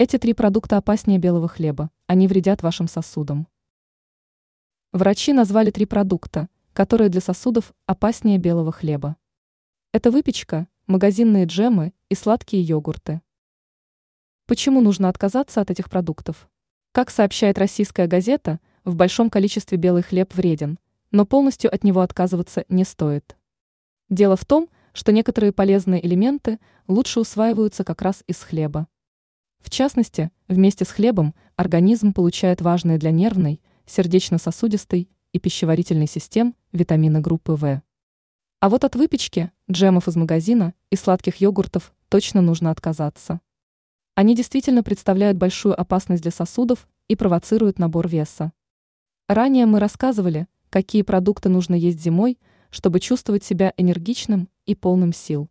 Эти три продукта опаснее белого хлеба, они вредят вашим сосудам. Врачи назвали три продукта, которые для сосудов опаснее белого хлеба. Это выпечка, магазинные джемы и сладкие йогурты. Почему нужно отказаться от этих продуктов? Как сообщает российская газета, в большом количестве белый хлеб вреден, но полностью от него отказываться не стоит. Дело в том, что некоторые полезные элементы лучше усваиваются как раз из хлеба. В частности, вместе с хлебом организм получает важные для нервной, сердечно-сосудистой и пищеварительной систем витамины группы В. А вот от выпечки, джемов из магазина и сладких йогуртов точно нужно отказаться. Они действительно представляют большую опасность для сосудов и провоцируют набор веса. Ранее мы рассказывали, какие продукты нужно есть зимой, чтобы чувствовать себя энергичным и полным сил.